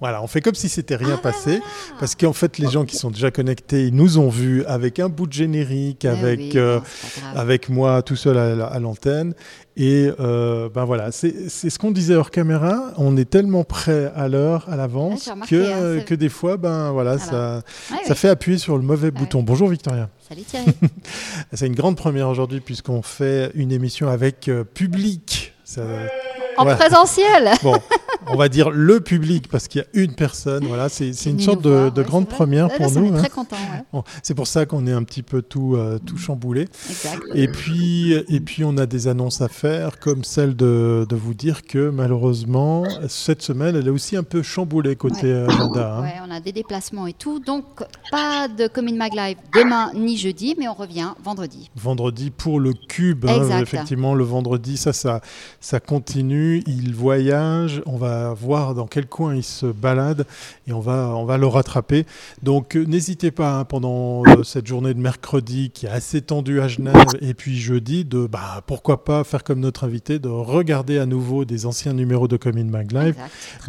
Voilà, on fait comme si c'était rien passé, parce qu'en fait, les gens qui sont déjà connectés, ils nous ont vus avec un bout de générique, avec, euh, avec moi tout seul à, l'antenne. Et euh, ben voilà, c'est ce qu'on disait hors caméra. On est tellement prêt à l'heure, à l'avance, que, hein, que des fois, ben voilà, ça, ça fait appuyer sur le mauvais bouton. Bonjour Victoria. Salut Thierry. c'est une grande première aujourd'hui puisqu'on fait une émission avec euh, public. Ça, en présentiel. Bon, on va dire le public parce qu'il y a une personne. Voilà, c'est une sorte de, grande première pour nous. On est très content. c'est pour ça qu'on est un petit peu tout, euh, tout chamboulé. Et puis, et puis, on a des annonces à faire, comme celle de, de vous dire que malheureusement, cette semaine, elle est aussi un peu chamboulée côté agenda. Hein. on a des déplacements et tout. Donc, pas de Commune Mag Live demain ni jeudi, mais on revient vendredi. Vendredi pour le cube. Hein, effectivement, le vendredi, ça, ça, ça continue. Il voyage. On va voir dans quel coin il se balade et on va, on va le rattraper. Donc euh, n'hésitez pas hein, pendant euh, cette journée de mercredi qui est assez tendue à Genève et puis jeudi de bah, pourquoi pas faire comme notre invité, de regarder à nouveau des anciens numéros de Commune Mag Live,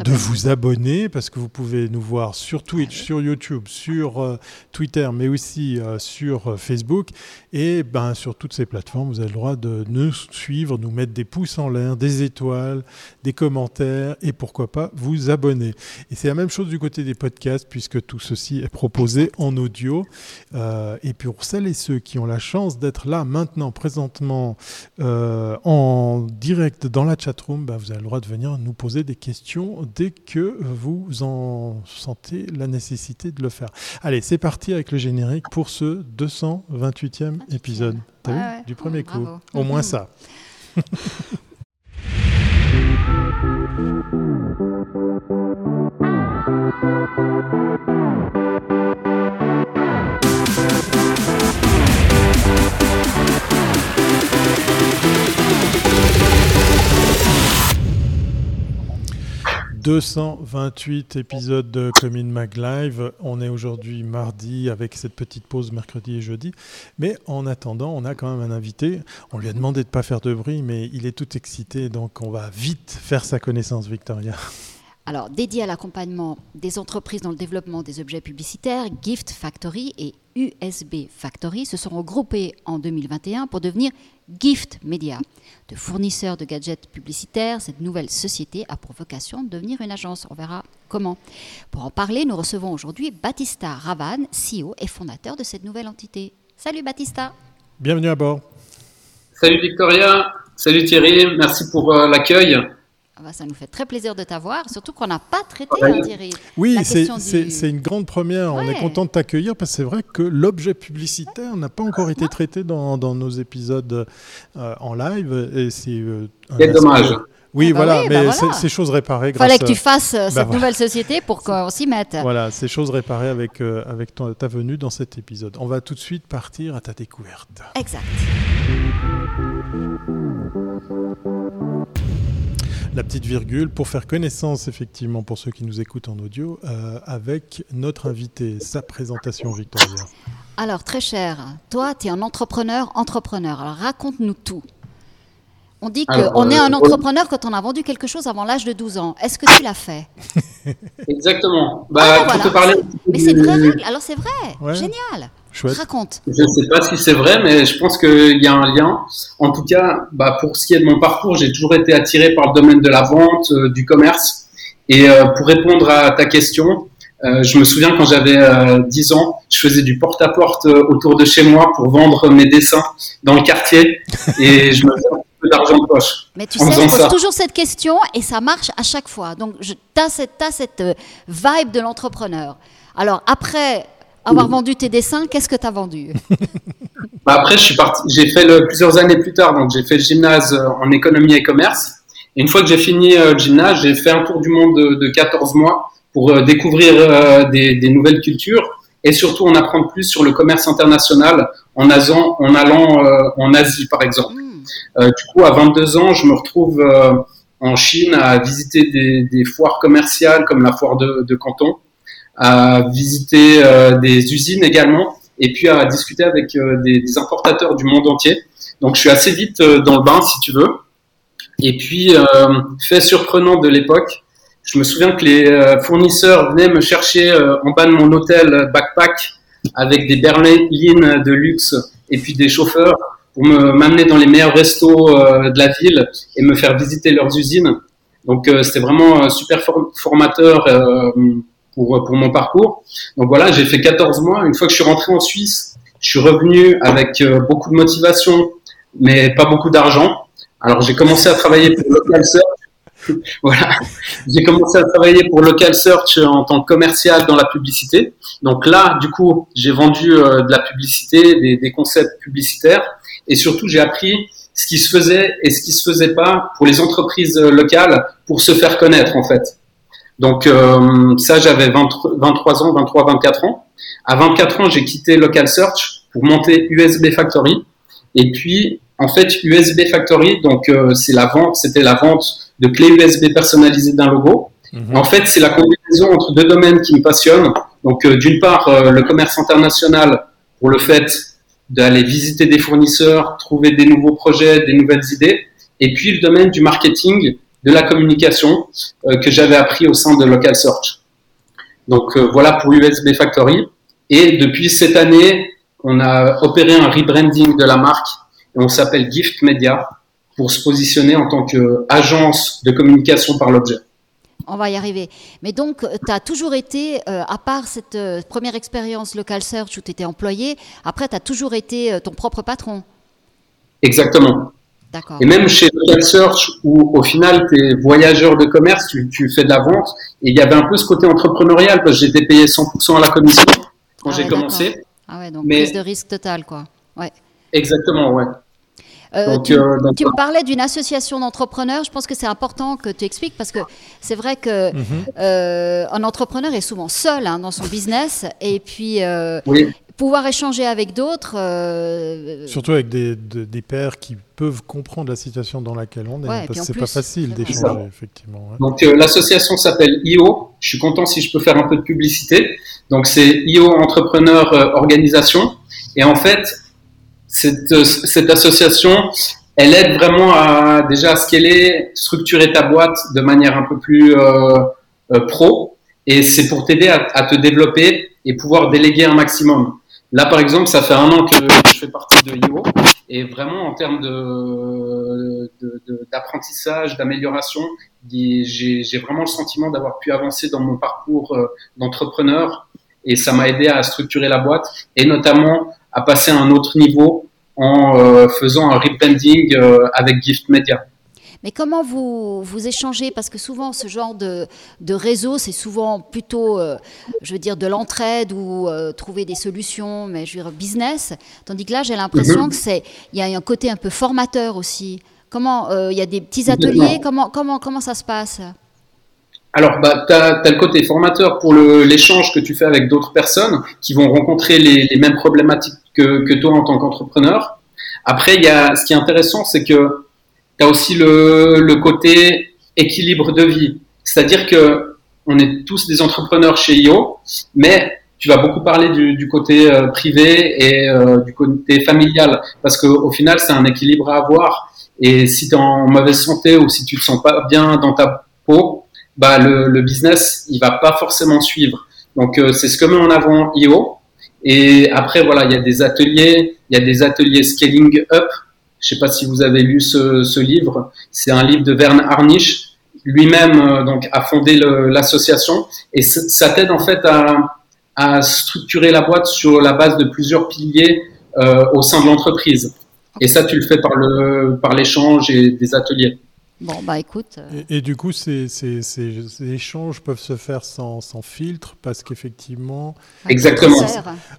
de vous abonner parce que vous pouvez nous voir sur Twitch, sur YouTube, sur euh, Twitter, mais aussi sur Facebook et ben, sur toutes ces plateformes. Vous avez le droit de nous suivre, nous mettre des pouces en l'air, des étoiles, des commentaires et pourquoi pas vous abonner. Et c'est la même chose du côté des podcasts, puisque tout ceci est proposé en audio. Euh, et pour celles et ceux qui ont la chance d'être là maintenant, présentement, euh, en direct dans la chatroom, bah, vous avez le droit de venir nous poser des questions dès que vous en sentez la nécessité de le faire. Allez, c'est parti avec le générique pour ce 228e épisode. Du premier coup. Au moins ça. 228 épisodes de Commune Mag Live. On est aujourd'hui mardi avec cette petite pause mercredi et jeudi. Mais en attendant, on a quand même un invité. On lui a demandé de ne pas faire de bruit, mais il est tout excité, donc on va vite faire sa connaissance, Victoria. Alors, dédié à l'accompagnement des entreprises dans le développement des objets publicitaires, Gift Factory et USB Factory se sont regroupés en 2021 pour devenir Gift Media. De fournisseurs de gadgets publicitaires, cette nouvelle société a pour vocation de devenir une agence. On verra comment. Pour en parler, nous recevons aujourd'hui Battista Ravan, CEO et fondateur de cette nouvelle entité. Salut Battista. Bienvenue à bord. Salut Victoria. Salut Thierry. Merci pour euh, l'accueil. Ah bah, ça nous fait très plaisir de t'avoir, surtout qu'on n'a pas traité, hein, Thierry. Oui, c'est une grande première. On est content de t'accueillir parce que c'est vrai que l'objet publicitaire n'a pas encore été traité dans, nos épisodes euh, en live. Et c'est euh, dommage. Oui, ah bah voilà, mais bah c'est choses réparées. Il fallait que tu fasses euh, cette nouvelle société pour qu'on s'y mette. Voilà, c'est choses réparées avec, avec ta venue dans cet épisode. On va tout de suite partir à ta découverte. Exact la petite virgule pour faire connaissance, effectivement, pour ceux qui nous écoutent en audio, euh, avec notre invité, sa présentation, Victoria. Alors, très cher, toi, tu es un entrepreneur, entrepreneur. Alors, raconte-nous tout. On dit qu'on est un euh, entrepreneur quand on a vendu quelque chose avant l'âge de 12 ans. Est-ce que tu l'as fait? Exactement. Bah, ah, te parler... Mais c'est une vraie règle. Alors, c'est vrai. Génial. Raconte. Je ne sais pas si c'est vrai, mais je pense qu'il y a un lien. En tout cas, bah, pour ce qui est de mon parcours, j'ai toujours été attiré par le domaine de la vente, euh, du commerce. Et euh, pour répondre à ta question, euh, je me souviens quand j'avais 10 ans, je faisais du porte-à-porte autour de chez moi pour vendre mes dessins dans le quartier et je me faisais un peu d'argent de poche. Mais tu sais, je pose toujours cette question et ça marche à chaque fois. Donc, tu as cette, as cette vibe de l'entrepreneur. Alors, après avoir vendu tes dessins, qu'est-ce que tu as vendu? Bah Après, je suis parti, j'ai fait le, plusieurs années plus tard, donc j'ai fait le gymnase euh, en économie et commerce. Et une fois que j'ai fini euh, le gymnase, j'ai fait un tour du monde de, de 14 mois pour euh, découvrir des, des, nouvelles cultures et surtout en apprendre plus sur le commerce international en, allant, en allant en Asie, par exemple. Hmm. du coup, à 22 ans, je me retrouve en Chine à visiter des, des, foires commerciales comme la foire de, de Canton à visiter euh, des usines également, et puis à discuter avec euh, des, importateurs du monde entier. Donc je suis assez vite euh, dans le bain, si tu veux. Et puis, fait surprenant de l'époque, je me souviens que les fournisseurs venaient me chercher en bas de mon hôtel backpack avec des berlines de luxe et puis des chauffeurs pour me m'amener dans les meilleurs restos de la ville et me faire visiter leurs usines. Donc c'était vraiment super formateur pour, pour mon parcours. Donc voilà, j'ai fait 14 mois. Une fois que je suis rentré en Suisse, je suis revenu avec euh, beaucoup de motivation, mais pas beaucoup d'argent. Alors j'ai commencé à travailler pour Local Search. voilà, j'ai commencé à travailler pour Local Search en tant que commercial dans la publicité. Donc là, du coup, j'ai vendu euh, de la publicité, des, des concepts publicitaires, et surtout j'ai appris ce qui se faisait et ce qui se faisait pas pour les entreprises euh, locales pour se faire connaître en fait. Donc euh, ça, j'avais 23 ans, 23, 24 ans. À 24 ans, j'ai quitté Local Search pour monter USB Factory. Et puis, en fait, USB Factory, donc euh, c'est la vente, c'était la vente de clés USB personnalisées d'un logo. Mhm. En fait, c'est la combinaison entre deux domaines qui me passionnent. Donc, euh, d'une part, le commerce international pour le fait d'aller visiter des fournisseurs, trouver des nouveaux projets, des nouvelles idées. Et puis, le domaine du marketing de la communication euh, que j'avais appris au sein de Local Search. Donc euh, voilà pour USB Factory. Et depuis cette année, on a opéré un rebranding de la marque et on s'appelle Gift Media pour se positionner en tant qu'agence de communication par l'objet. On va y arriver. Mais donc, tu as toujours été, euh, à part cette première expérience Local Search où tu étais employé, après, tu as toujours été ton propre patron? Exactement. Et même chez Local Search, où au final, tu es voyageur de commerce, tu, fais de la vente, et il y avait un peu ce côté entrepreneurial, parce que j'étais payé 100% à la commission quand ah j'ai commencé. Ah ouais, donc prise de risque total, quoi. Ouais. Exactement, ouais. Euh, tu, euh, me parlais d'une association d'entrepreneurs. Je pense que c'est important que tu expliques parce que c'est vrai que mhm. euh, un entrepreneur est souvent seul hein, dans son business et puis oui pouvoir échanger avec d'autres. Euh, Surtout avec des, des, pairs qui peuvent comprendre la situation dans laquelle on est. parce que c'est pas facile d'échanger, effectivement. Donc euh, l'association s'appelle IO. Je suis content si je peux faire un peu de publicité. Donc c'est IO Entrepreneur euh, Organisation. Et en fait, cette, cette association, elle aide vraiment à déjà à scaler, structurer ta boîte de manière un peu plus pro. Et c'est pour t'aider à, à te développer et pouvoir déléguer un maximum. Là, par exemple, ça fait un an que je fais partie de IO et vraiment en termes d'apprentissage, d'amélioration, j'ai vraiment le sentiment d'avoir pu avancer dans mon parcours euh, d'entrepreneur et ça m'a aidé à structurer la boîte et notamment à passer à un autre niveau en euh, faisant un rebranding euh, avec Gift Media. Mais comment vous, vous échangez? Parce que souvent, ce genre de, de réseau, c'est souvent plutôt, euh, je veux dire, de l'entraide ou euh, trouver des solutions, mais je veux dire, business. Tandis que là, j'ai l'impression mhm. que c'est, il y a un côté un peu formateur aussi. Comment, euh, il y a des petits ateliers? Comment, comment, comment ça se passe? Alors, bah, tu as, le côté formateur pour l'échange que tu fais avec d'autres personnes qui vont rencontrer les, les mêmes problématiques que, que, toi en tant qu'entrepreneur. Après, il y a, ce qui est intéressant, c'est que as aussi le, côté équilibre de vie. C'est-à-dire que on est tous des entrepreneurs chez IO, mais tu vas beaucoup parler du, côté euh, privé et euh, du côté familial, parce qu'au final, c'est un équilibre à avoir. Et si tu es en mauvaise santé ou si tu te sens pas bien dans ta peau, bah le, le business, il va pas forcément suivre. Donc euh, c'est ce que met en avant IO. Et après, voilà, il y a des ateliers, il y a des ateliers scaling up je ne sais pas si vous avez lu ce, livre. C'est un livre de Verne Harnisch. Lui-même euh, donc a fondé l'association et ça t'aide en fait à, structurer la boîte sur la base de plusieurs piliers euh, au sein de l'entreprise. Et ça, tu le fais par le par l'échange et des ateliers. Bon, bah écoute. Euh, et, du coup, ces, ces, ces, échanges peuvent se faire sans, sans filtre parce qu'effectivement. Exactement.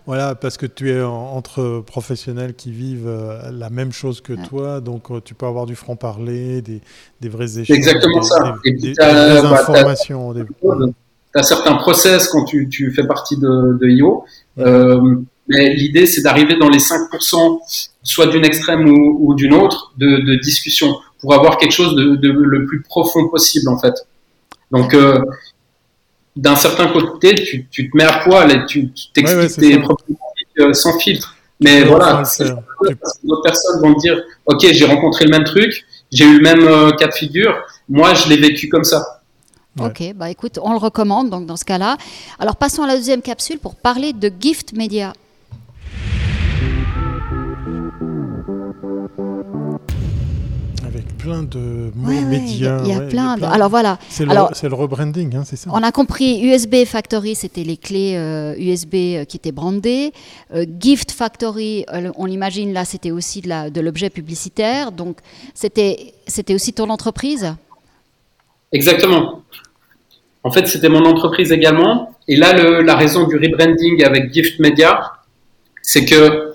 Voilà, parce que tu es entre professionnels qui vivent euh, la même chose que toi, donc euh, tu peux avoir du franc-parler, des, des, vrais échanges. Exactement ça. Des, des, bah, informations. Tu as, certains process quand tu, tu fais partie de, de IO. mais l'idée, c'est d'arriver dans les 5%, soit d'une extrême ou, ou d'une autre, de, de discussion pour avoir quelque chose de, le plus profond possible en fait. Donc euh, d'un certain côté, tu, tu, te mets à poil et tu t'expliques tes problématiques euh, sans filtre. Mais voilà, d'autres personnes vont te dire, ok, j'ai rencontré le même truc, j'ai eu le même euh, cas de figure, moi je l'ai vécu comme ça. Ok, bah écoute, on le recommande donc dans ce cas-là. Alors passons à la deuxième capsule pour parler de Gift Media. Plein de mots médias. Il y a, plein, de... Alors voilà. C'est le, rebranding, hein, c'est ça On a compris, USB Factory, c'était les clés USB euh, euh, qui étaient brandées. Euh, Gift Factory, on l'imagine là, c'était aussi de l'objet publicitaire. Donc c'était aussi ton entreprise? Exactement. En fait, c'était mon entreprise également. Et là, le, la raison du rebranding avec Gift Media, c'est que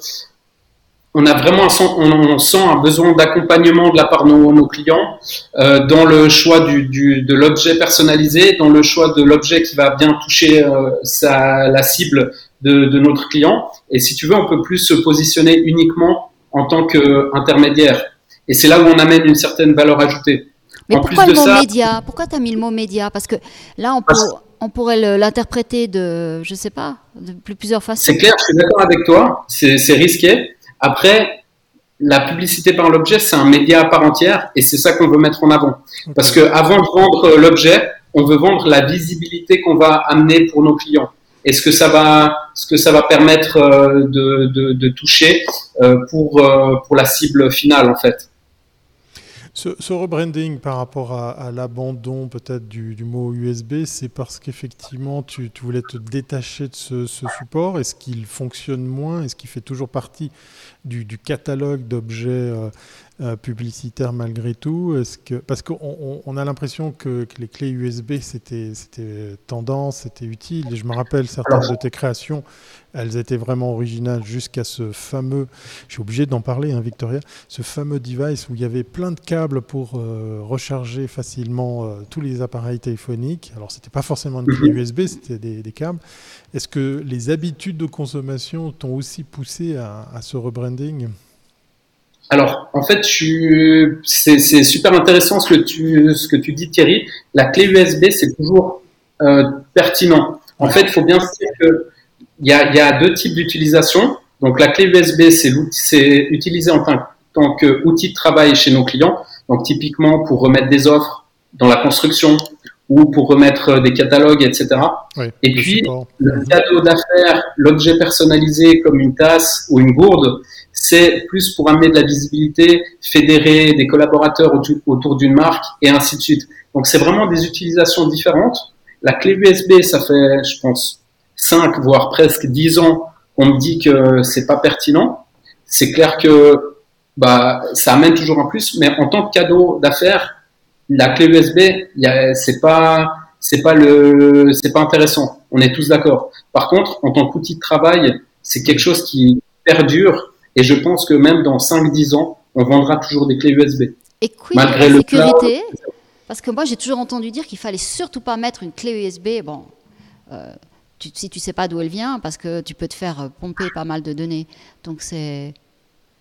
on a vraiment un, on, sent un besoin d'accompagnement de la part de nos, clients euh, dans le choix du, du, de l'objet personnalisé, dans le choix de l'objet qui va bien toucher euh, sa, la cible de, de, notre client. Et si tu veux, on peut plus se positionner uniquement en tant qu'intermédiaire. Et c'est là où on amène une certaine valeur ajoutée. Mais pourquoi le mot média? Pourquoi tu as mis le mot média? Parce que là, on, peut, on pourrait l'interpréter de, je sais pas, de plusieurs façons. C'est clair, je suis d'accord avec toi. C'est risqué. Après, la publicité par l'objet, c'est un média à part entière et c'est ça qu'on veut mettre en avant. Parce que avant de vendre l'objet, on veut vendre la visibilité qu'on va amener pour nos clients. Et ce que ça va, ce que ça va permettre euh, de, de, de toucher euh, pour, euh, pour la cible finale, en fait. Ce, rebranding par rapport à, l'abandon peut-être du, mot USB, c'est parce qu'effectivement tu, voulais te détacher de ce, support. Est-ce qu'il fonctionne moins? Est-ce qu'il fait toujours partie du, catalogue d'objets euh, euh, publicitaires malgré tout Est-ce que, Parce qu'on a l'impression que, les clés USB c'était tendance, c'était utile. Et je me rappelle certaines de tes créations elles étaient vraiment originales jusqu'à ce fameux, je suis obligé d'en parler, hein, Victoria, ce fameux device où il y avait plein de câbles pour euh, recharger facilement euh, tous les appareils téléphoniques. Alors, ce n'était pas forcément une clé USB, mhm. c'était des, câbles. Est-ce que les habitudes de consommation t'ont aussi poussé à, ce rebranding? Alors, en fait, c'est super intéressant ce que, tu, ce que tu dis, Thierry. La clé USB, c'est toujours euh, pertinent. En fait, il faut bien se dire que il y a, deux types d'utilisation. Donc la clé USB, c'est utilisé en tant, tant qu'outil de travail chez nos clients. Donc typiquement pour remettre des offres dans la construction ou pour remettre des catalogues, etc. et puis le cadeau d'affaires, l'objet personnalisé comme une tasse ou une gourde, c'est plus pour amener de la visibilité, fédérer des collaborateurs autour d'une marque et ainsi de suite. Donc c'est vraiment des utilisations différentes. La clé USB, ça fait, je pense, 5 voire presque 10 ans on me dit que c'est pas pertinent, c'est clair que bah ça amène toujours un plus, mais en tant que cadeau d'affaires, la clé USB, c'est pas c'est pas le c'est pas intéressant. On est tous d'accord. Par contre, en tant qu'outil de travail, c'est quelque chose qui perdure et je pense que même dans 5-10 ans, on vendra toujours des clés USB. Et Malgré la sécurité, parce que moi j'ai toujours entendu dire qu'il fallait surtout pas mettre une clé USB. Bon, euh, si tu sais pas d'où elle vient, parce que tu peux te faire pomper pas mal de données. Donc c'est.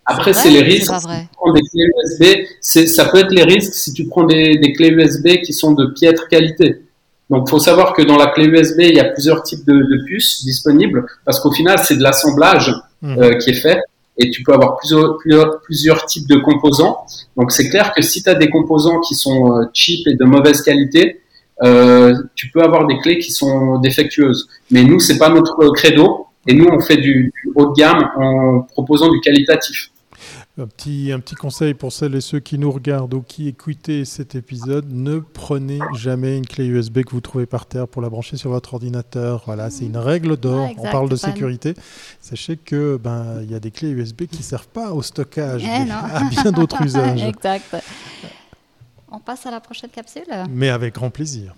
Après, c'est les risques. Si tu prends des clés USB, ça peut être les risques si tu prends des, clés USB qui sont de piètre qualité. Donc, il faut savoir que dans la clé USB, il y a plusieurs types de, puces disponibles, parce qu'au final, c'est de l'assemblage mmh. euh, qui est fait, et tu peux avoir plusieurs, plusieurs, plusieurs types de composants. Donc, c'est clair que si tu as des composants qui sont euh, cheap et de mauvaise qualité, euh, tu peux avoir des clés qui sont défectueuses. Mais nous, c'est pas notre credo. Et nous, on fait du, haut de gamme en proposant du qualitatif. Un petit, un petit conseil pour celles et ceux qui nous regardent ou qui écoutent cet épisode, ne prenez jamais une clé USB que vous trouvez par terre pour la brancher sur votre ordinateur. Voilà, c'est une règle d'or. on parle de sécurité. Sachez que ben il y a des clés USB qui ne servent pas au stockage, eh mais à bien d'autres usages. exact. On passe à la prochaine capsule Mais avec grand plaisir.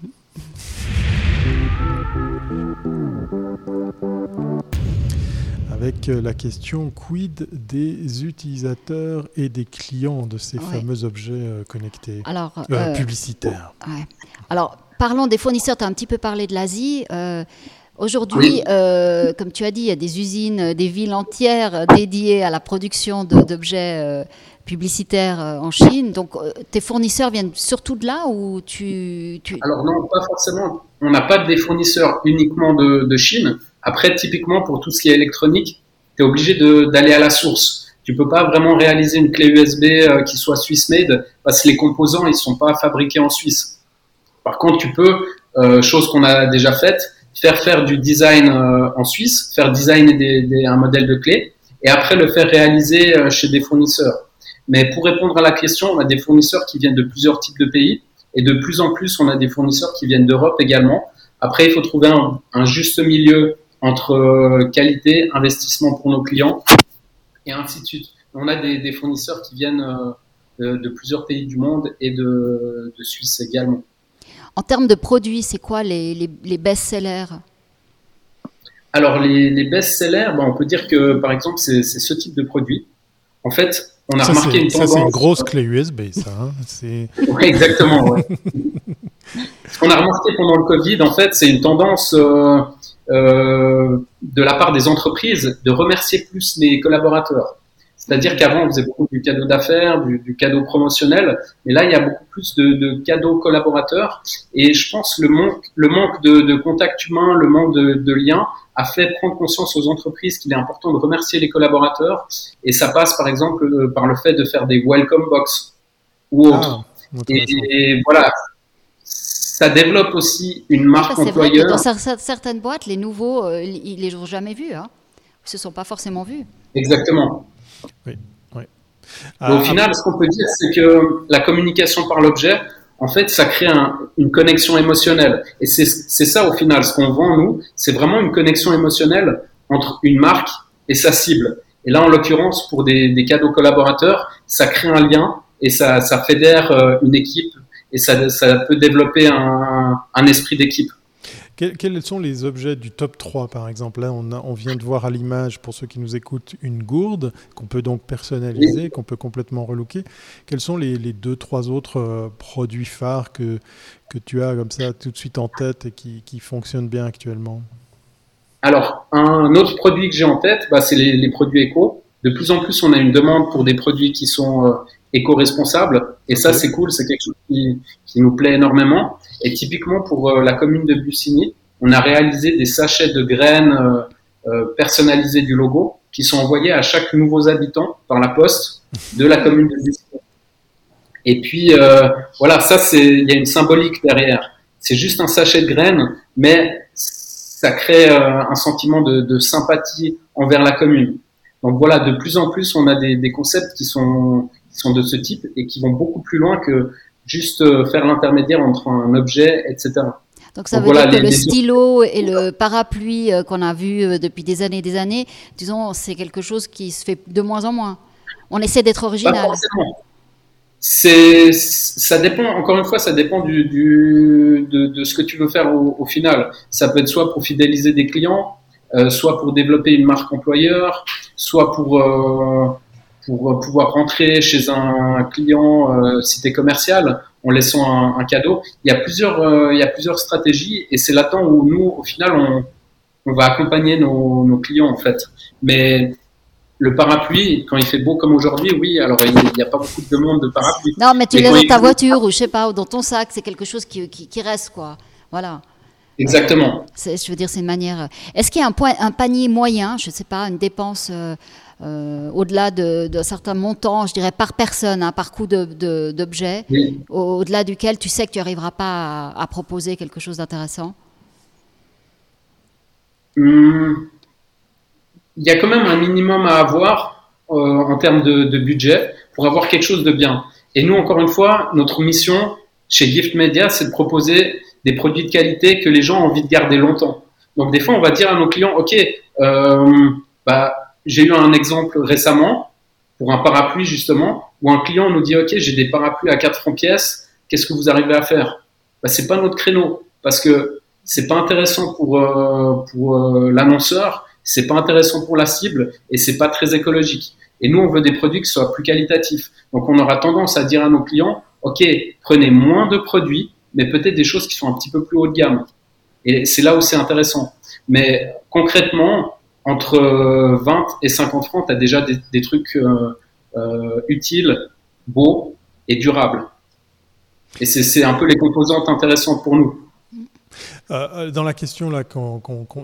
Avec euh, la question quid des utilisateurs et des clients de ces fameux objets euh, connectés Alors, euh, publicitaires? Alors, parlons des fournisseurs. Tu as un petit peu parlé de l'Asie. Aujourd'hui, comme tu as dit, il y a des usines, des villes entières dédiées à la production d'objets publicitaire euh, en Chine. Donc, euh, tes fournisseurs viennent surtout de là ou tu, Alors non, pas forcément. On n'a pas des fournisseurs uniquement de, Chine. Après, typiquement, pour tout ce qui est électronique, tu es obligé d'aller à la source. Tu peux pas vraiment réaliser une clé USB euh, qui soit Swiss made parce que les composants ils sont pas fabriqués en Suisse. Par contre, tu peux, euh, chose qu'on a déjà faite, faire faire du design euh, en Suisse, faire designer des, un modèle de clé, et après le faire réaliser chez des fournisseurs. Mais pour répondre à la question, on a des fournisseurs qui viennent de plusieurs types de pays, et de plus en plus, on a des fournisseurs qui viennent d'Europe également. Après, il faut trouver un juste milieu entre euh, qualité, investissement pour nos clients, et ainsi de suite. On a des, des fournisseurs qui viennent de, de, plusieurs pays du monde et de, de Suisse également. En termes de produits, c'est quoi les, les, les best-sellers? Alors, les, les best-sellers, ben, on peut dire que, par exemple, c'est ce type de produit. En fait, on a ça, remarqué une tendance... Ça, c'est une grosse clé USB, ça. Hein ouais, exactement, ouais. Ce qu'on a remarqué pendant le Covid, en fait, c'est une tendance euh, euh, de la part des entreprises de remercier plus les collaborateurs. C'est-à-dire qu'avant, on faisait beaucoup du cadeau d'affaires, du, du, cadeau promotionnel, mais là, il y a beaucoup plus de, de cadeaux collaborateurs. Et je pense le manque, le manque de, de contact humain, le manque de, de lien a fait prendre conscience aux entreprises qu'il est important de remercier les collaborateurs. Et ça passe, par exemple, euh, par le fait de faire des welcome box ou autres. Ah, et, et, voilà, ça développe aussi une marque employeur. Vrai que dans certaines boîtes, les nouveaux, euh, ils les ont jamais vus. Hein. Ils se sont pas forcément vus. Exactement. Oui, oui. Au euh, final, ce qu'on peut dire, c'est que la communication par l'objet, en fait, ça crée un, une connexion émotionnelle. Et c'est ça, au final, ce qu'on vend, nous, c'est vraiment une connexion émotionnelle entre une marque et sa cible. Et là, en l'occurrence, pour des, des, cadeaux collaborateurs, ça crée un lien et ça, ça fédère euh, une équipe et ça, ça peut développer un, un esprit d'équipe. Quels sont les objets du top 3 par exemple? Là, on, a, on vient de voir à l'image, pour ceux qui nous écoutent, une gourde qu'on peut donc personnaliser, oui. qu'on peut complètement relooker. Quels sont les, les deux, trois autres euh, produits phares que, que tu as comme ça tout de suite en tête et qui, qui fonctionnent bien actuellement? Alors, un autre produit que j'ai en tête, bah, c'est les, les, produits éco. De plus en plus, on a une demande pour des produits qui sont euh, éco-responsables. Et ça, c'est cool, c'est quelque chose qui, qui, nous plaît énormément. Et typiquement, pour euh, la commune de Bussigny, on a réalisé des sachets de graines euh, euh, personnalisés du logo qui sont envoyés à chaque nouveau habitant par la poste de la commune de Bussigny. Et puis, voilà, ça, c'est, il y a une symbolique derrière. C'est juste un sachet de graines, mais ça crée un sentiment de, de, sympathie envers la commune. Donc voilà, de plus en plus, on a des, des concepts qui sont, sont de ce type et qui vont beaucoup plus loin que juste euh, faire l'intermédiaire entre un objet, etc. Donc ça Donc veut voilà, dire que les, le stylo et le parapluie euh, qu'on a vu euh, depuis des années et des années, disons, c'est quelque chose qui se fait de moins en moins. On essaie d'être original. C'est, ça dépend. Encore une fois, ça dépend du, du de, de, ce que tu veux faire au, au, final. Ça peut être soit pour fidéliser des clients, euh, soit pour développer une marque employeur, soit pour euh, pour pouvoir rentrer chez un client euh, cité commerciale en laissant un, un, cadeau. Il y a plusieurs, euh, il y a plusieurs stratégies et c'est là-dedans où nous, au final, on, on va accompagner nos, nos, clients en fait. Mais le parapluie, quand il fait beau comme aujourd'hui, oui, alors il n'y a pas beaucoup de demandes de parapluie. Non, mais tu l'as dans ta voiture ou je sais pas, ou dans ton sac, c'est quelque chose qui, qui, qui, reste, quoi. Voilà. Exactement. Euh, je veux dire, c'est une manière. Est-ce qu'il y a un, point, un panier moyen, je ne sais pas, une dépense euh, euh, au-delà d'un de, certain montant, je dirais par personne, hein, par coût d'objet, de, oui. au-delà duquel tu sais que tu n'arriveras pas à, à, proposer quelque chose d'intéressant? Hum, Il y a quand même un minimum à avoir euh, en termes de, de, budget pour avoir quelque chose de bien. Et nous, encore une fois, notre mission chez Gift Media, c'est de proposer des produits de qualité que les gens ont envie de garder longtemps. Donc des fois, on va dire à nos clients, OK, euh, bah, j'ai eu un exemple récemment pour un parapluie justement où un client nous dit ok j'ai des parapluies à 4 francs pièce qu'est-ce que vous arrivez à faire? Bah, c'est pas notre créneau parce que c'est pas intéressant pour euh, pour euh, l'annonceur c'est pas intéressant pour la cible et c'est pas très écologique. Et nous on veut des produits qui soient plus qualitatifs. Donc on aura tendance à dire à nos clients ok prenez moins de produits mais peut-être des choses qui sont un petit peu plus haut de gamme et c'est là où c'est intéressant mais concrètement entre 20 et 50 francs, tu as déjà des, trucs euh, euh, utiles, beaux et durables. Et c'est un peu les composantes intéressantes pour nous. Euh, dans la question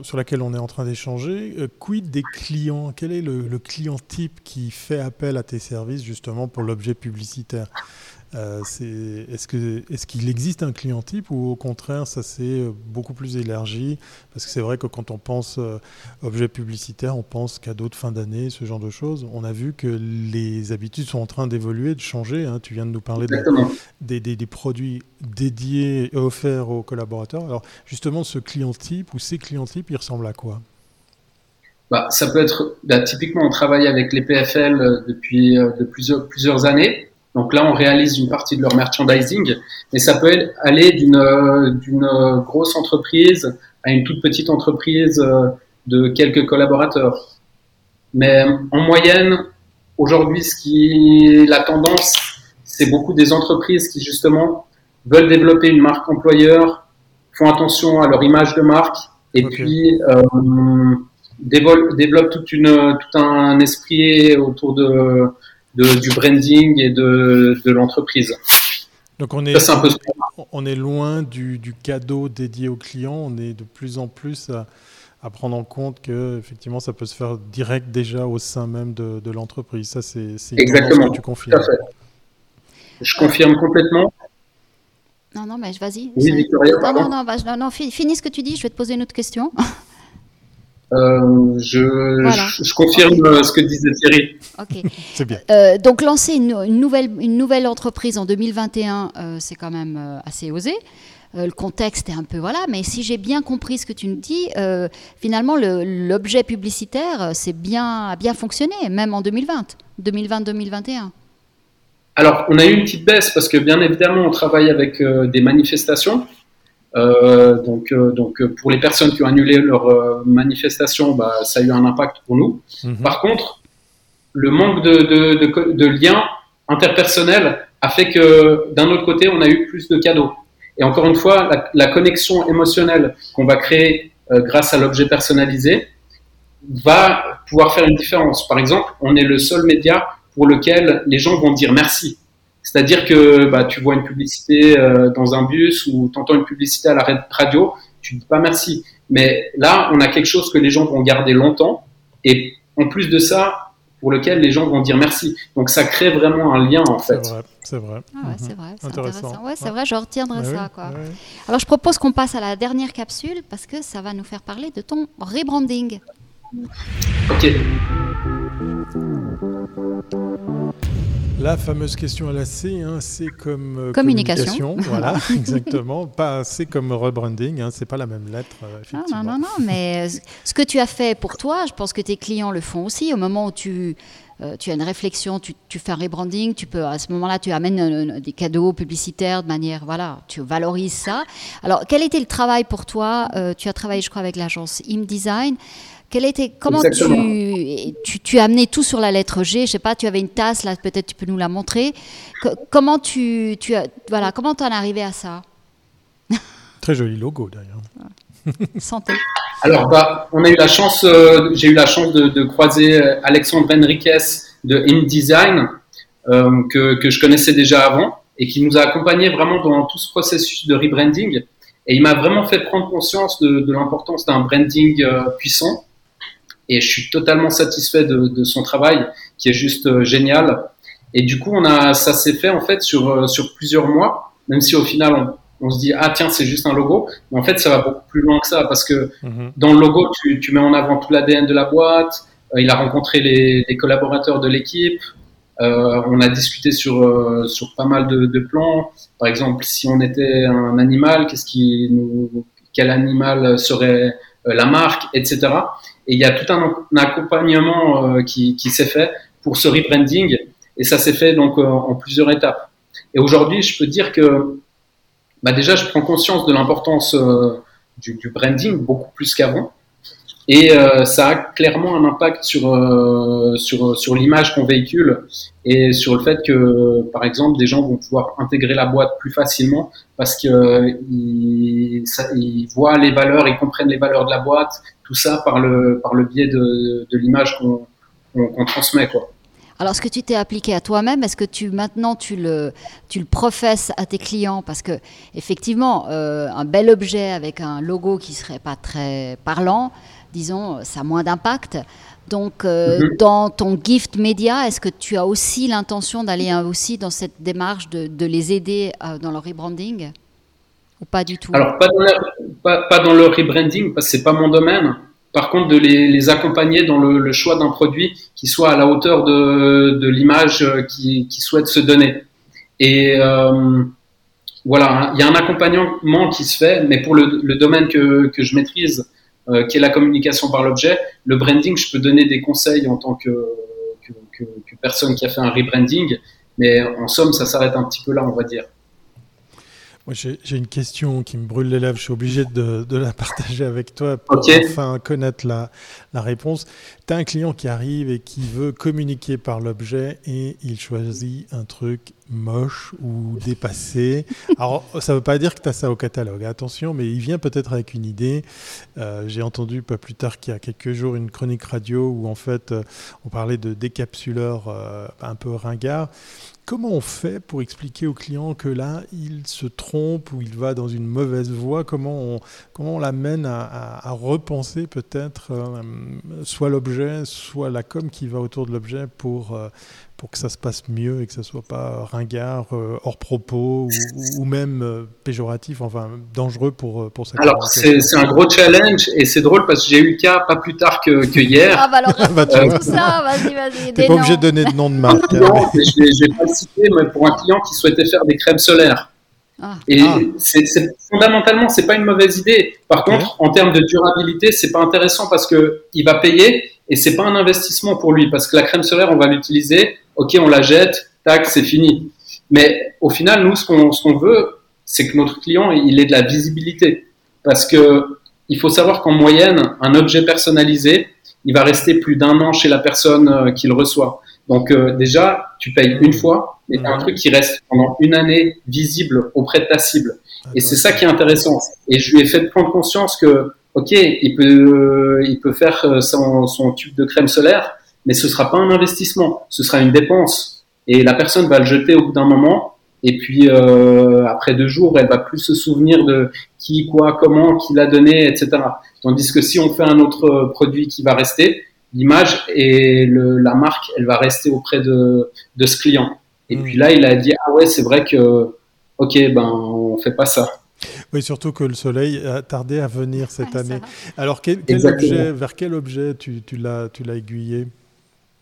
sur laquelle on est en train d'échanger, euh, quid des clients? Quel est le, client type qui fait appel à tes services justement pour l'objet publicitaire? Euh, est-ce qu'il est existe un client type ou au contraire ça s'est beaucoup plus élargi? Parce que c'est vrai que quand on pense objet publicitaire, on pense cadeau de fin d'année, ce genre de choses. On a vu que les habitudes sont en train d'évoluer, de changer. Hein. Tu viens de nous parler des, des, produits dédiés et offerts aux collaborateurs. Alors justement, ce client type ou ces clients types, ils ressemblent à quoi? Bah, ça peut être bah, typiquement on travaille avec les PFL euh, depuis euh, de plusieurs plusieurs années. Donc là, on réalise une partie de leur merchandising, mais ça peut aller d'une euh, d'une grosse entreprise à une toute petite entreprise de quelques collaborateurs. Mais en moyenne, aujourd'hui, ce qui est la tendance, c'est beaucoup des entreprises qui justement veulent développer une marque employeur, font attention à leur image de marque, et puis euh, développe, toute une, tout un esprit autour de, du branding et de, de l'entreprise. Donc on est, on est loin du, du, cadeau dédié au client, on est de plus en plus à, à, prendre en compte que effectivement ça peut se faire direct déjà au sein même de, de l'entreprise. Ça c'est exactement que tu confirmes. Je confirme complètement. Non non mais vas-y. Oui, Victoria, non, non, non, non, non, finis ce que tu dis. Je vais te poser une autre question. Euh, je, je, confirme euh, ce que disait Thierry. Ok. c'est bien. Euh, donc lancer une, nouvelle, une nouvelle entreprise en 2021, c'est quand même assez osé. le contexte est un peu voilà, mais si j'ai bien compris ce que tu nous dis, finalement l'objet publicitaire c'est bien a bien fonctionné, même en 2020, 2020-2021. Alors on a eu une petite baisse parce que bien évidemment on travaille avec des manifestations. Euh, donc, euh, donc pour les personnes qui ont annulé leur euh, manifestation, bah, ça a eu un impact pour nous. Mhm. Par contre, le manque de, de, de, liens interpersonnels a fait que d'un autre côté, on a eu plus de cadeaux. Et encore une fois, la, connexion émotionnelle qu'on va créer grâce à l'objet personnalisé va pouvoir faire une différence. Par exemple, on est le seul média pour lequel les gens vont dire merci. C'est-à-dire que bah, tu vois une publicité euh, dans un bus ou tu entends une publicité à la radio, tu dis pas merci. Mais là, on a quelque chose que les gens vont garder longtemps et en plus de ça, pour lequel les gens vont dire merci. Donc ça crée vraiment un lien en fait. C'est vrai, c'est vrai. Ah ouais, c'est vrai, c'est intéressant. Ouais, c'est vrai, je retiendrai ça. Quoi. Alors je propose qu'on passe à la dernière capsule parce que ça va nous faire parler de ton rebranding. Ok. La fameuse question à la C, hein, c'est comme euh, communication. voilà, exactement. Pas c'est comme rebranding, hein, c'est pas la même lettre. Euh, non, non, non, mais euh, ce que tu as fait pour toi, je pense que tes clients le font aussi. Au moment où tu, tu as une réflexion, tu, tu, fais un rebranding, tu peux à ce moment-là, tu amènes des cadeaux publicitaires de manière, voilà, tu valorises ça. Alors, quel était le travail pour toi Tu as travaillé, je crois, avec l'agence ImDesign. Quel était, comment tu, tu, as amené tout sur la lettre G Je sais pas, tu avais une tasse là, peut-être tu peux nous la montrer. comment tu, tu as, voilà, comment en es arrivé à ça? Très joli logo d'ailleurs. Santé. Alors, bah, on a eu la chance, euh, j'ai eu la chance de, croiser euh, Alexandre Enriquez de InDesign, euh, que, que, je connaissais déjà avant, et qui nous a accompagnés vraiment dans tout ce processus de rebranding. Et il m'a vraiment fait prendre conscience de, de l'importance d'un branding puissant et je suis totalement satisfait de, de son travail qui est juste euh, génial. Et du coup, on a, ça s'est fait en fait sur, euh, sur plusieurs mois, même si au final on, on se dit ah tiens c'est juste un logo, mais en fait ça va beaucoup plus loin que ça parce que mhm. dans le logo tu, tu mets en avant tout l'ADN de la boîte. Euh, il a rencontré les, les collaborateurs de l'équipe. Euh, on a discuté sur sur pas mal de, de, plans. Par exemple, si on était un animal, qu'est-ce qui nous, quel animal serait la marque, etc. Et il y a tout un, accompagnement euh, qui, s'est fait pour ce rebranding. Et ça s'est fait donc euh, en plusieurs étapes. Et aujourd'hui, je peux dire que bah déjà, je prends conscience de l'importance euh, du, du, branding beaucoup plus qu'avant. Et euh, ça a clairement un impact sur, euh, sur, sur l'image qu'on véhicule et sur le fait que, par exemple, des gens vont pouvoir intégrer la boîte plus facilement parce qu'ils ils voient les valeurs, ils comprennent les valeurs de la boîte, tout ça par le, par le biais de, de l'image qu'on qu'on transmet. Quoi. Alors, ce que tu t'es appliqué à toi-même, est-ce que tu maintenant tu le, tu le professes à tes clients? Parce que effectivement, euh, un bel objet avec un logo qui serait pas très parlant, disons, ça a moins d'impact. Donc, mhm. dans ton gift média, est-ce que tu as aussi l'intention d'aller aussi dans cette démarche de, les aider dans leur rebranding ou pas du tout? Alors, pas dans, leur, rebranding, parce que c'est pas mon domaine. Par contre, de les, accompagner dans le, choix d'un produit qui soit à la hauteur de, l'image qu'ils qui souhaitent se donner. Et euh, voilà, il y a un accompagnement qui se fait, mais pour le, domaine que, que, je maîtrise, euh, qui est la communication par l'objet, le branding, je peux donner des conseils en tant que, que, que personne qui a fait un rebranding, mais en somme, ça s'arrête un petit peu là, on va dire. Moi, j'ai une question qui me brûle les lèvres. Je suis obligé de, la partager avec toi pour enfin connaître la, la réponse. Tu as un client qui arrive et qui veut communiquer par l'objet et il choisit un truc moche ou dépassé. Alors, ça ne veut pas dire que tu as ça au catalogue, attention, mais il vient peut-être avec une idée. Euh, j'ai entendu pas plus tard qu'il y a quelques jours une chronique radio où en fait euh, on parlait de décapsuleurs euh, un peu ringards. Comment on fait pour expliquer au client que là, il se trompe ou il va dans une mauvaise voie? Comment on, comment on l'amène à, repenser peut-être soit l'objet, soit la com qui va autour de l'objet pour, pour que ça se passe mieux et que ça soit pas ringard, euh, hors propos ou, même euh, péjoratif, enfin dangereux pour, euh, pour cette Alors c'est un gros challenge et c'est drôle parce que j'ai eu le cas pas plus tard que, que hier. Ah bah alors bah, tout ça, vas-y, vas-y. T'es pas obligé de donner de nom de marque. non, hein. je vais, vais pas le citer, mais pour un client qui souhaitait faire des crèmes solaires. Ah. Et ah. c'est fondamentalement, c'est pas une mauvaise idée. Par contre, en termes de durabilité, c'est pas intéressant parce que il va payer et c'est pas un investissement pour lui parce que la crème solaire, on va l'utiliser ok, on la jette, tac, c'est fini. Mais au final, nous, ce qu'on veut, c'est que notre client, il ait de la visibilité. Parce que il faut savoir qu'en moyenne, un objet personnalisé, il va rester plus d'un an chez la personne euh, qui le reçoit. Donc euh, déjà, tu payes une fois, mais tu as un truc qui reste pendant une année visible auprès de ta cible. Et c'est ça qui est intéressant. Et je lui ai fait prendre conscience que, ok, il peut, euh, il peut faire son, son tube de crème solaire, mais ce sera pas un investissement, ce sera une dépense. Et la personne va le jeter au bout d'un moment, et puis euh, après deux jours, elle va plus se souvenir de qui, quoi, comment, qui l'a donné, etc. Tandis que si on fait un autre produit qui va rester, l'image et le, la marque, elle va rester auprès de, de ce client. Et puis là, il a dit ah ouais, c'est vrai que ok, ben on fait pas ça. Oui, surtout que le soleil a tardé à venir cette année. Alors, quel, objet, vers quel objet tu, tu l'as aiguillé?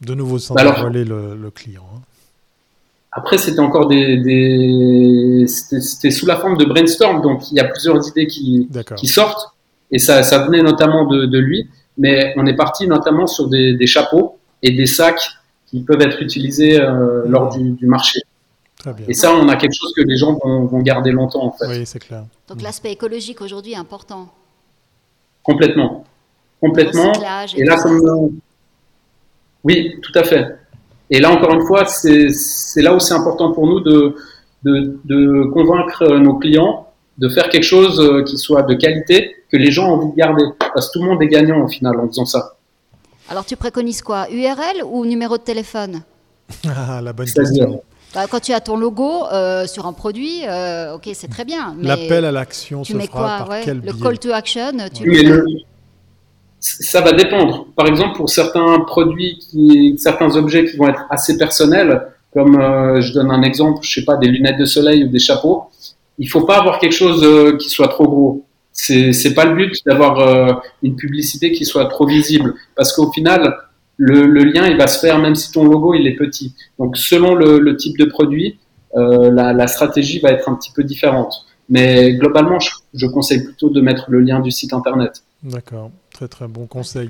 De nouveau sans bah dévoiler le, client. Hein. Après, c'était encore des, c'était sous la forme de brainstorm, donc il y a plusieurs idées qui, qui sortent, et ça, ça venait notamment de, de, lui. Mais on est parti notamment sur des, des, chapeaux et des sacs qui peuvent être utilisés euh, lors du, du marché. Très bien. Et ça, on a quelque chose que les gens vont, vont garder longtemps, en fait. Oui, c'est clair. Donc l'aspect écologique aujourd'hui est important. Complètement. Complètement. Et là, comme, oui, tout à fait. Et là, encore une fois, c'est là où c'est important pour nous de, de, de, convaincre nos clients de faire quelque chose euh, qui soit de qualité, que les gens ont envie de garder. Parce que tout le monde est gagnant au final en faisant ça. Alors, tu préconises quoi? URL ou numéro de téléphone? Ah, la bonne question. Bah, quand tu as ton logo euh, sur un produit, euh, ok, c'est très bien. L'appel à l'action se fera quoi, par quel Le call to action, tu ça va dépendre. Par exemple, pour certains produits, qui, certains objets qui vont être assez personnels, comme euh, je donne un exemple, je sais pas, des lunettes de soleil ou des chapeaux, il faut pas avoir quelque chose euh, qui soit trop gros. C'est c'est pas le but d'avoir euh, une publicité qui soit trop visible, parce qu'au final, le, lien il va se faire même si ton logo il est petit. Donc selon le, type de produit, la, la, stratégie va être un petit peu différente. Mais globalement, je conseille plutôt de mettre le lien du site internet. D'accord. Très très bon conseil.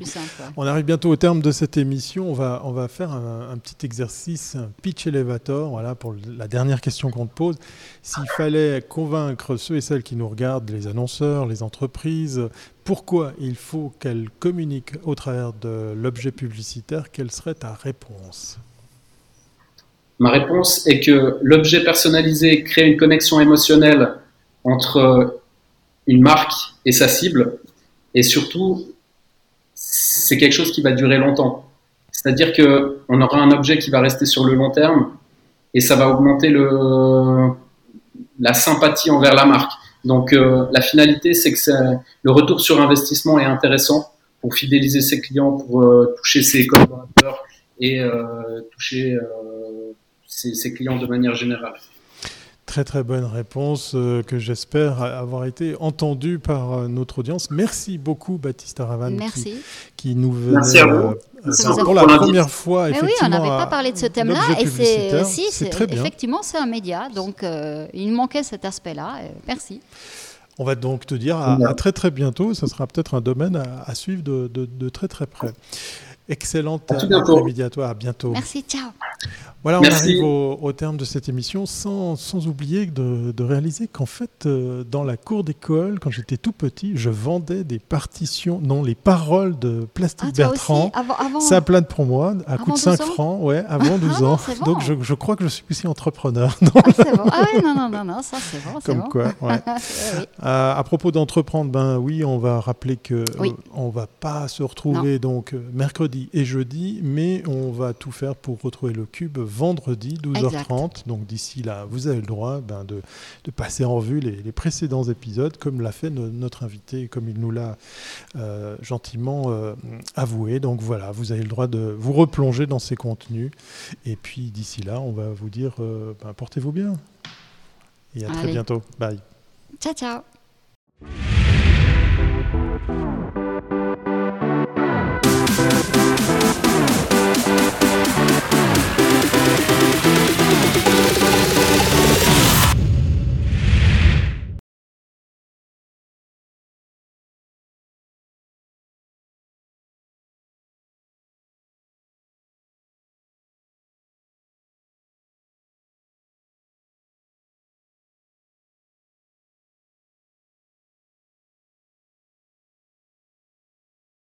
On arrive bientôt au terme de cette émission. On va, on va faire un, petit exercice, un pitch elevator, voilà, pour la dernière question qu'on te pose. S'il fallait convaincre ceux et celles qui nous regardent, les annonceurs, les entreprises, pourquoi il faut qu'elles communiquent au travers de l'objet publicitaire, quelle serait ta réponse? Ma réponse est que l'objet personnalisé crée une connexion émotionnelle entre une marque et sa cible et surtout c'est quelque chose qui va durer longtemps. C'est-à-dire que on aura un objet qui va rester sur le long terme et ça va augmenter le, la sympathie envers la marque. Donc euh, la finalité, c'est que le retour sur investissement est intéressant pour fidéliser ses clients, pour toucher ses collaborateurs et toucher ses, ses clients de manière générale. Très très bonne réponse euh, que j'espère avoir été entendue par euh, notre audience. Merci beaucoup Baptiste Aravan Merci. Qui, nous venait euh, pour la première fois. Mais oui, on n'avait pas parlé de ce thème-là et c'est aussi très bien. effectivement c'est un média, donc il manquait cet aspect-là. merci. On va donc te dire à, très très bientôt. Ce sera peut-être un domaine à, suivre de, de, très très près. Excellente après-midi à toi. À bientôt. Merci. Ciao. Voilà, on arrive au, terme de cette émission sans, sans oublier de, de réaliser qu'en fait, euh, dans la cour d'école, quand j'étais tout petit, je vendais des partitions, non, les paroles de Plastique ah, Bertrand. Ça plane pour moi, à coût de 5 francs, ouais, avant 12 ah, ans. Donc je, je, crois que je suis aussi entrepreneur. Ah, c'est bon. Ah ouais, non, non, non, non, ça c'est bon. Comme quoi, ouais. Euh, à propos d'entreprendre, ben oui, on va rappeler que oui. Euh, on va pas se retrouver donc mercredi et jeudi, mais on va tout faire pour retrouver le cube vendredi 12h30. Donc d'ici là, vous avez le droit ben, de, de, passer en vue les, les précédents épisodes, comme l'a fait notre invité, comme il nous l'a euh, gentiment euh, avoué. Donc voilà, vous avez le droit de vous replonger dans ces contenus. Et puis d'ici là, on va vous dire, euh, ben, portez-vous bien. Et à très bientôt. Bye. Ciao, ciao.